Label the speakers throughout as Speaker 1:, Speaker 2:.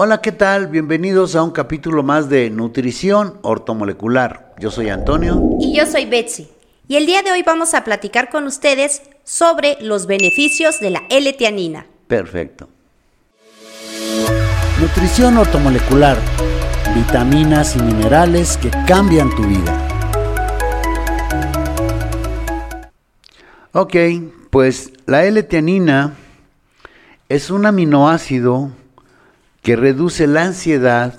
Speaker 1: Hola, ¿qué tal? Bienvenidos a un capítulo más de Nutrición Ortomolecular. Yo soy Antonio.
Speaker 2: Y yo soy Betsy. Y el día de hoy vamos a platicar con ustedes sobre los beneficios de la L-teanina.
Speaker 1: Perfecto. Nutrición ortomolecular. Vitaminas y minerales que cambian tu vida. Ok, pues la L-teanina es un aminoácido que reduce la ansiedad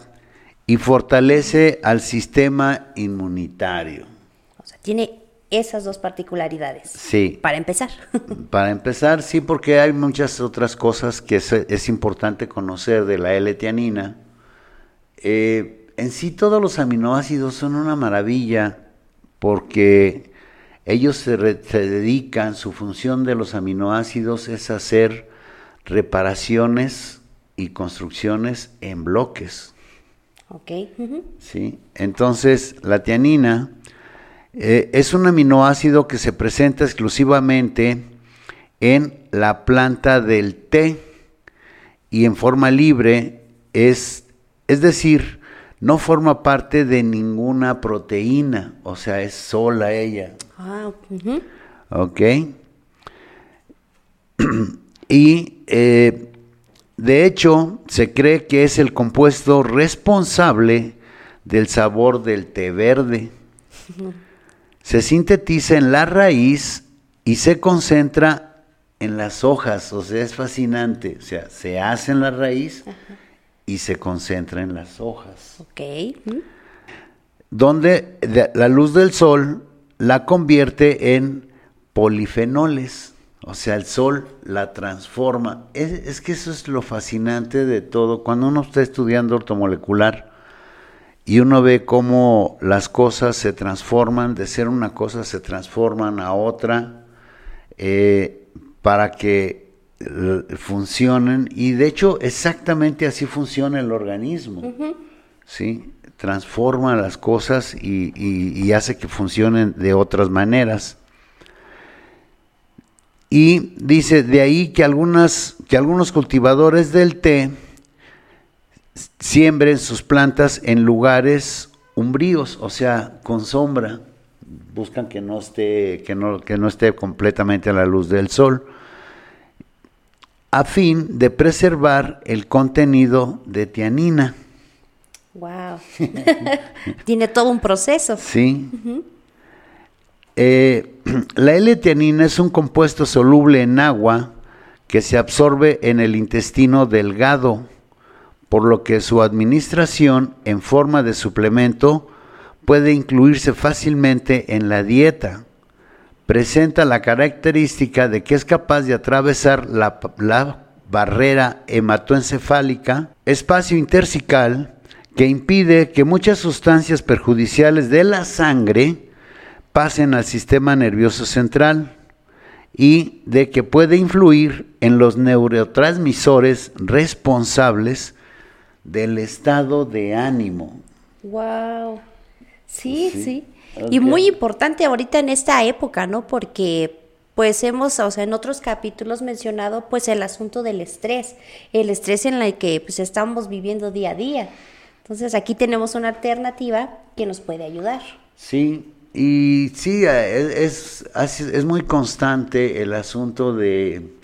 Speaker 1: y fortalece al sistema inmunitario.
Speaker 2: O sea, tiene esas dos particularidades.
Speaker 1: Sí.
Speaker 2: Para empezar.
Speaker 1: Para empezar, sí, porque hay muchas otras cosas que es, importante conocer de la L-teanina. Eh, en sí todos los aminoácidos son una maravilla porque ellos se, se dedican, su función de los aminoácidos es hacer reparaciones y construcciones en bloques.
Speaker 2: Ok.
Speaker 1: ¿Sí? Entonces, la tianina eh, es un aminoácido que se presenta exclusivamente en la planta del té y en forma libre es, es decir, no forma parte de ninguna proteína, o sea, es sola ella.
Speaker 2: Ah,
Speaker 1: Ok. y eh, de hecho, se cree que es el compuesto responsable del sabor del té verde. Se sintetiza en la raíz y se concentra en las hojas, o sea, es fascinante. O sea, se hace en la raíz y se concentra en las hojas.
Speaker 2: Ok.
Speaker 1: Donde la luz del sol la convierte en polifenoles. O sea, el sol la transforma. Es, que eso es lo fascinante de todo. Cuando uno está estudiando ortomolecular y uno ve cómo las cosas se transforman, de ser una cosa se transforman a otra, eh, para que funcionen. Y de hecho, exactamente así funciona el organismo. ¿sí? Transforma las cosas y hace que funcionen de otras maneras. Y dice de ahí que, algunas, que algunos cultivadores del té siembren sus plantas en lugares umbríos, o sea, con sombra. Buscan que no esté, que no, que no esté completamente a la luz del sol, a fin de preservar el contenido de tianina.
Speaker 2: Wow. Tiene todo un proceso.
Speaker 1: Sí. Eh, la L-teanina es un compuesto soluble en agua que se absorbe en el intestino delgado, por lo que su administración en forma de suplemento puede incluirse fácilmente en la dieta. Presenta la característica de que es capaz de atravesar la, la barrera hematoencefálica, espacio intercical, que impide que muchas sustancias perjudiciales de la sangre pasen al sistema nervioso central y de que puede influir en los neurotransmisores responsables del estado de ánimo.
Speaker 2: Wow. Sí, sí. Y muy importante ahorita en esta época, ¿no? Porque pues hemos, o sea, en otros capítulos mencionado pues el asunto del estrés, el estrés en el que pues estamos viviendo día a día. Entonces aquí tenemos una alternativa que nos puede ayudar.
Speaker 1: Sí, y sí, eh, es, es, muy constante el asunto de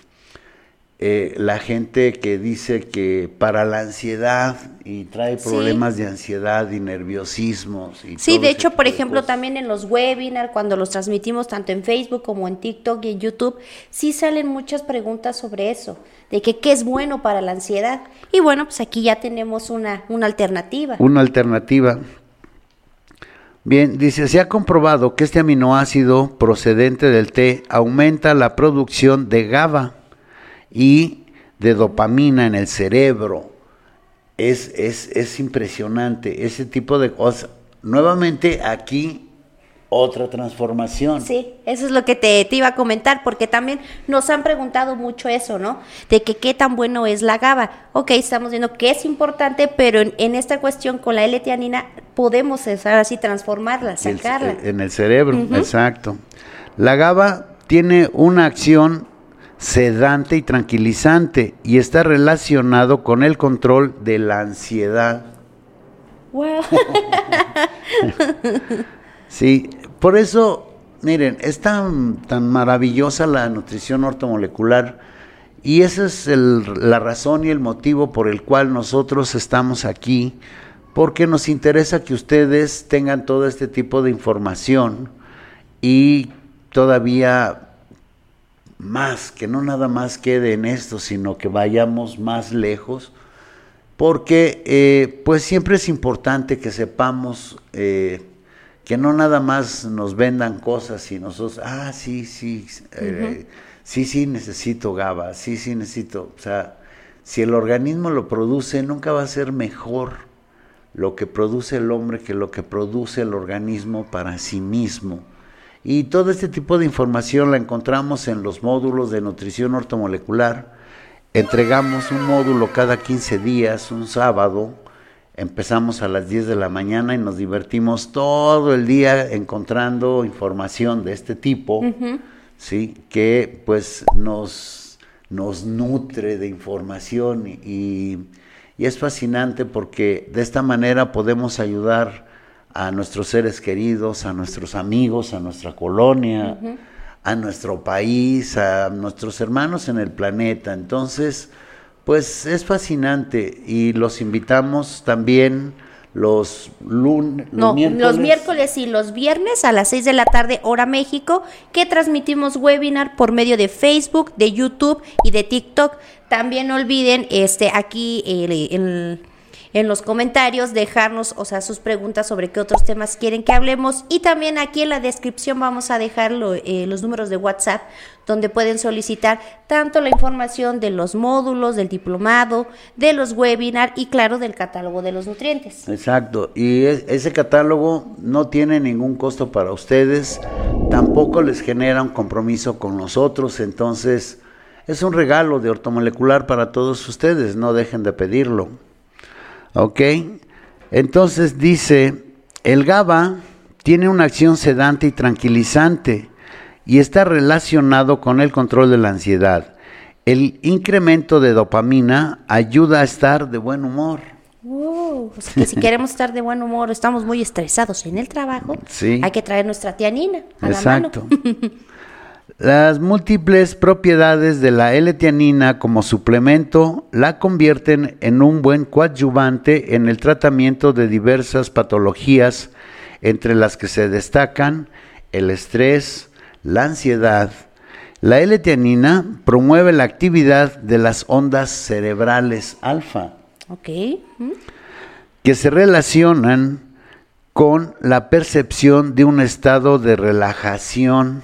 Speaker 1: eh, la gente que dice que para la ansiedad y trae problemas de ansiedad y nerviosismos. Y
Speaker 2: sí, de hecho, por ejemplo, también en los webinars, cuando los transmitimos tanto en Facebook como en TikTok y en YouTube, sí salen muchas preguntas sobre eso, de que qué es bueno para la ansiedad. Y bueno, pues aquí ya tenemos una, una alternativa.
Speaker 1: Una alternativa. Bien, dice, se ha comprobado que este aminoácido procedente del té aumenta la producción de GABA y de dopamina en el cerebro. Es, es, es impresionante ese tipo de cosas. Nuevamente aquí otra transformación.
Speaker 2: Sí, eso es lo que te, iba a comentar, porque también nos han preguntado mucho eso, ¿no? De que qué tan bueno es la GABA. Ok, estamos viendo que es importante, pero en, esta cuestión con la L-teanina podemos así transformarla, sacarla.
Speaker 1: en el cerebro, exacto. La GABA tiene una acción sedante y tranquilizante y está relacionado con el control de la ansiedad. Wow. sí, por eso, miren, es tan, tan maravillosa la nutrición ortomolecular y esa es la razón y el motivo por el cual nosotros estamos aquí, porque nos interesa que ustedes tengan todo este tipo de información y todavía más, que no nada más quede en esto, sino que vayamos más lejos, porque eh, pues siempre es importante que sepamos eh, que no nada más nos vendan cosas y nosotros, ah, sí, sí, eh, sí, sí necesito GABA, sí, sí necesito, o sea, si el organismo lo produce, nunca va a ser mejor lo que produce el hombre que lo que produce el organismo para sí mismo. Y todo este tipo de información la encontramos en los módulos de nutrición ortomolecular. Entregamos un módulo cada 15 días, un sábado. Empezamos a las 10 de la mañana y nos divertimos todo el día encontrando información de este tipo, ¿sí? que pues nos, nos nutre de información y, y es fascinante porque de esta manera podemos ayudar a nuestros seres queridos, a nuestros amigos, a nuestra colonia, a nuestro país, a nuestros hermanos en el planeta. Entonces, pues es fascinante y los invitamos también los lunes,
Speaker 2: los, miércoles. los miércoles y los viernes a las 6 de la tarde hora México, que transmitimos webinar por medio de Facebook, de YouTube y de TikTok. También no olviden este aquí el, el en los comentarios, dejarnos, o sea, sus preguntas sobre qué otros temas quieren que hablemos. Y también aquí en la descripción vamos a dejar eh, los números de WhatsApp donde pueden solicitar tanto la información de los módulos, del diplomado, de los webinars y claro, del catálogo de los nutrientes.
Speaker 1: Exacto, y ese catálogo no tiene ningún costo para ustedes, tampoco les genera un compromiso con nosotros, entonces es un regalo de ortomolecular para todos ustedes, no dejen de pedirlo. ¿Ok? Entonces dice, el GABA tiene una acción sedante y tranquilizante y está relacionado con el control de la ansiedad. El incremento de dopamina ayuda a estar de buen humor.
Speaker 2: si queremos estar de buen humor, estamos muy estresados en el trabajo, hay que traer nuestra tianina a Exacto. la mano.
Speaker 1: Las múltiples propiedades de la L-tianina como suplemento la convierten en un buen coadyuvante en el tratamiento de diversas patologías, entre las que se destacan el estrés, la ansiedad. La L-tianina promueve la actividad de las ondas cerebrales alfa, que se relacionan con la percepción de un estado de relajación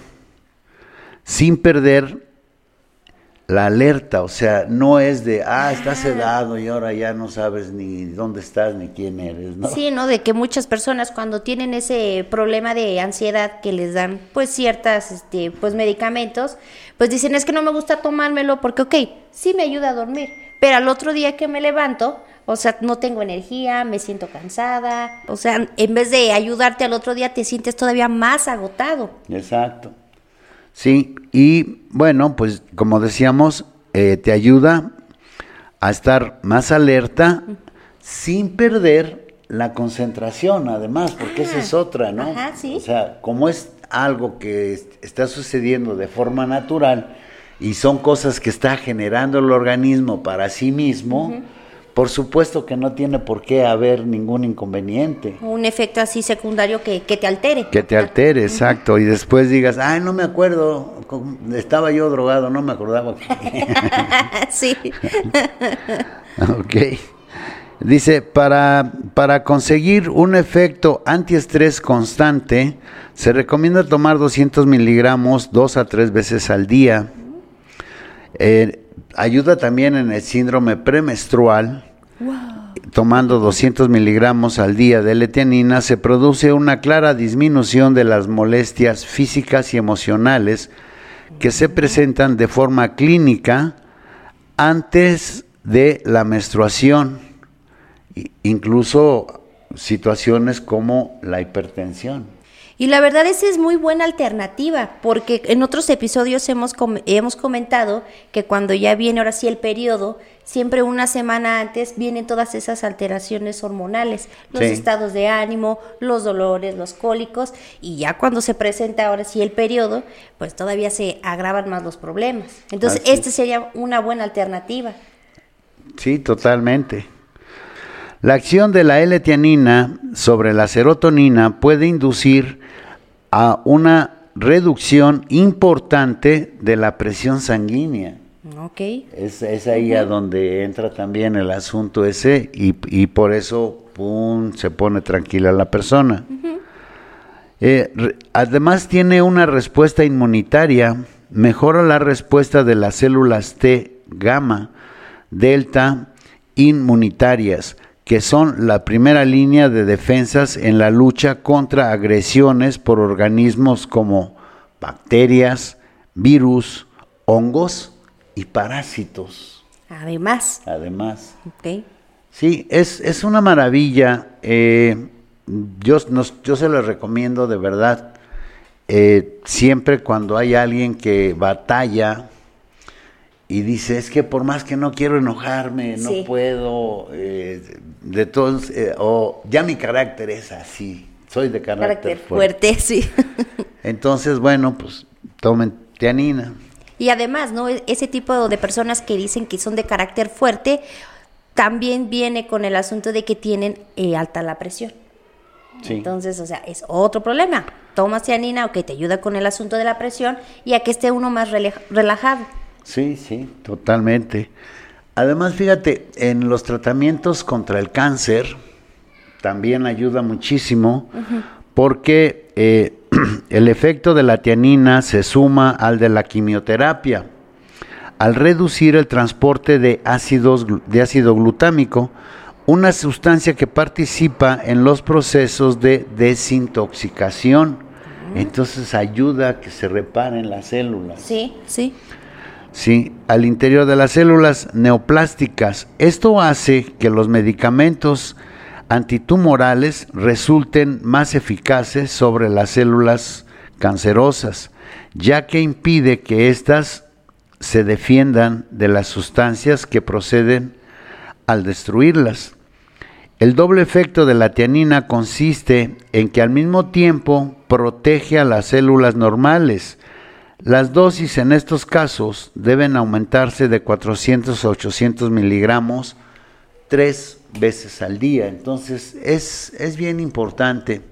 Speaker 1: sin perder la alerta, o sea, no es de, ah, estás sedado y ahora ya no sabes ni dónde estás ni quién eres, ¿no?
Speaker 2: Sí, ¿no? De que muchas personas cuando tienen ese problema de ansiedad que les dan pues ciertas, este, pues medicamentos, pues dicen, es que no me gusta tomármelo porque, ok, sí me ayuda a dormir, pero al otro día que me levanto, o sea, no tengo energía, me siento cansada, o sea, en vez de ayudarte al otro día te sientes todavía más agotado.
Speaker 1: Exacto. Sí, y bueno, pues como decíamos, eh, te ayuda a estar más alerta sin perder la concentración, además, porque esa es ah, otra, ¿no? Ajá, sí. O sea, como es algo que está sucediendo de forma natural y son cosas que está generando el organismo para sí mismo, por supuesto que no tiene por qué haber ningún inconveniente.
Speaker 2: Un efecto así secundario que, te altere.
Speaker 1: Que te altere, exacto. Y después digas, ay, no me acuerdo, estaba yo drogado, no me acordaba. sí. ok. Dice, para, para conseguir un efecto antiestrés constante, se recomienda tomar 200 miligramos dos a tres veces al día. Eh, ayuda también en el síndrome premenstrual. Tomando 200 miligramos al día de letianina se produce una clara disminución de las molestias físicas y emocionales que se presentan de forma clínica antes de la menstruación, incluso situaciones como la hipertensión.
Speaker 2: Y la verdad esa es muy buena alternativa, porque en otros episodios hemos, hemos comentado que cuando ya viene ahora sí el periodo, siempre una semana antes vienen todas esas alteraciones hormonales, los estados de ánimo, los dolores, los cólicos, y ya cuando se presenta ahora sí el periodo, pues todavía se agravan más los problemas. Entonces, esta sería una buena alternativa.
Speaker 1: Sí, totalmente. La acción de la L-tianina sobre la serotonina puede inducir a una reducción importante de la presión sanguínea.
Speaker 2: Okay.
Speaker 1: Es, ahí a donde entra también el asunto ese y, por eso pum, se pone tranquila la persona. Eh, además tiene una respuesta inmunitaria, mejora la respuesta de las células T gamma, delta inmunitarias, que son la primera línea de defensas en la lucha contra agresiones por organismos como bacterias, virus, hongos y parásitos.
Speaker 2: Además.
Speaker 1: Además. Sí, es, es una maravilla. Eh, yo, yo se lo recomiendo de verdad. Eh, siempre cuando hay alguien que batalla y dice, es que por más que no quiero enojarme, no puedo, eh, de todos, eh, o ya mi carácter es así, soy de carácter,
Speaker 2: fuerte. sí.
Speaker 1: Entonces, bueno, pues tomen tianina.
Speaker 2: Y además, ¿no? E-, ese tipo de personas que dicen que son de carácter fuerte, también viene con el asunto de que tienen eh, alta la presión. Sí. Entonces, o sea, es otro problema. Tomas tianina, o que te ayuda con el asunto de la presión y a que esté uno más relajado.
Speaker 1: Sí, sí, totalmente. Además, fíjate, en los tratamientos contra el cáncer también ayuda muchísimo porque eh, el efecto de la tianina se suma al de la quimioterapia. Al reducir el transporte de, ácidos, de ácido glutámico, una sustancia que participa en los procesos de desintoxicación. Entonces ayuda a que se reparen las células.
Speaker 2: Sí, sí.
Speaker 1: ¿Sí? al interior de las células neoplásticas. Esto hace que los medicamentos antitumorales resulten más eficaces sobre las células cancerosas, ya que impide que éstas se defiendan de las sustancias que proceden al destruirlas. El doble efecto de la tianina consiste en que al mismo tiempo protege a las células normales, las dosis en estos casos deben aumentarse de 400 a 800 miligramos tres veces al día. Entonces es, es bien importante.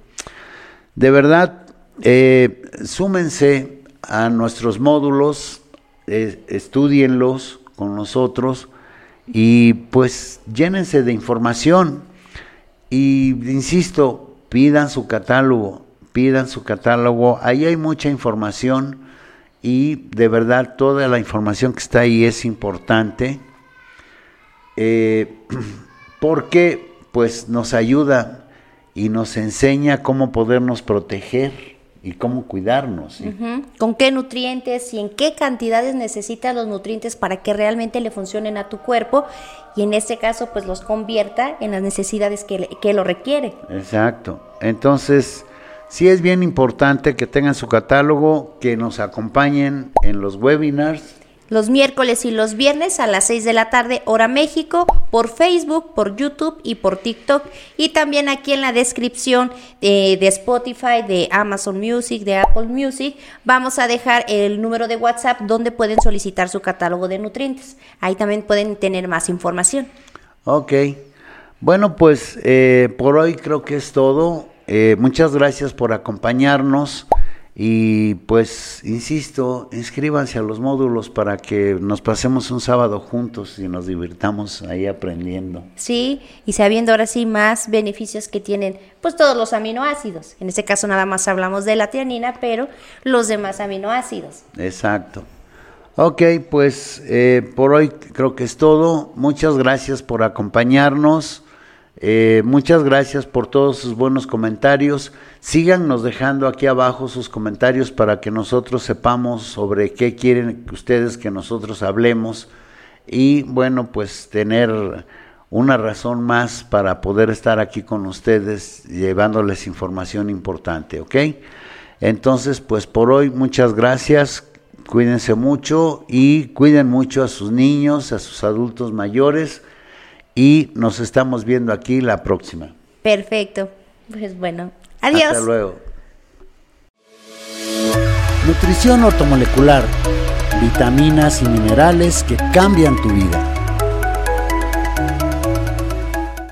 Speaker 1: De verdad, eh, súmense a nuestros módulos, eh, estudienlos con nosotros y pues llénense de información. Y insisto, pidan su catálogo, pidan su catálogo. Ahí hay mucha información y de verdad toda la información que está ahí es importante eh, porque pues nos ayuda y nos enseña cómo podernos proteger y cómo cuidarnos.
Speaker 2: ¿Con qué nutrientes y en qué cantidades necesitas los nutrientes para que realmente le funcionen a tu cuerpo y en este caso pues los convierta en las necesidades que, que lo requiere?
Speaker 1: Exacto. Entonces, Sí es bien importante que tengan su catálogo, que nos acompañen en los webinars.
Speaker 2: Los miércoles y los viernes a las 6 de la tarde, hora México, por Facebook, por YouTube y por TikTok. Y también aquí en la descripción de, de Spotify, de Amazon Music, de Apple Music, vamos a dejar el número de WhatsApp donde pueden solicitar su catálogo de nutrientes. Ahí también pueden tener más información.
Speaker 1: Ok. Bueno, pues eh, por hoy creo que es todo. Eh, muchas gracias por acompañarnos y pues, insisto, inscríbanse a los módulos para que nos pasemos un sábado juntos y nos divirtamos ahí aprendiendo.
Speaker 2: Sí, y sabiendo ahora sí más beneficios que tienen pues todos los aminoácidos. En este caso nada más hablamos de la tianina, pero los demás aminoácidos.
Speaker 1: Exacto. Ok, pues eh, por hoy creo que es todo. Muchas gracias por acompañarnos. Eh, muchas gracias por todos sus buenos comentarios. Síganos dejando aquí abajo sus comentarios para que nosotros sepamos sobre qué quieren ustedes que nosotros hablemos y bueno, pues tener una razón más para poder estar aquí con ustedes llevándoles información importante, ¿ok? Entonces, pues por hoy muchas gracias, cuídense mucho y cuiden mucho a sus niños, a sus adultos mayores y nos estamos viendo aquí la próxima.
Speaker 2: Perfecto, pues bueno, adiós.
Speaker 1: Hasta luego.
Speaker 3: Nutrición ortomolecular, vitaminas y minerales que cambian tu vida.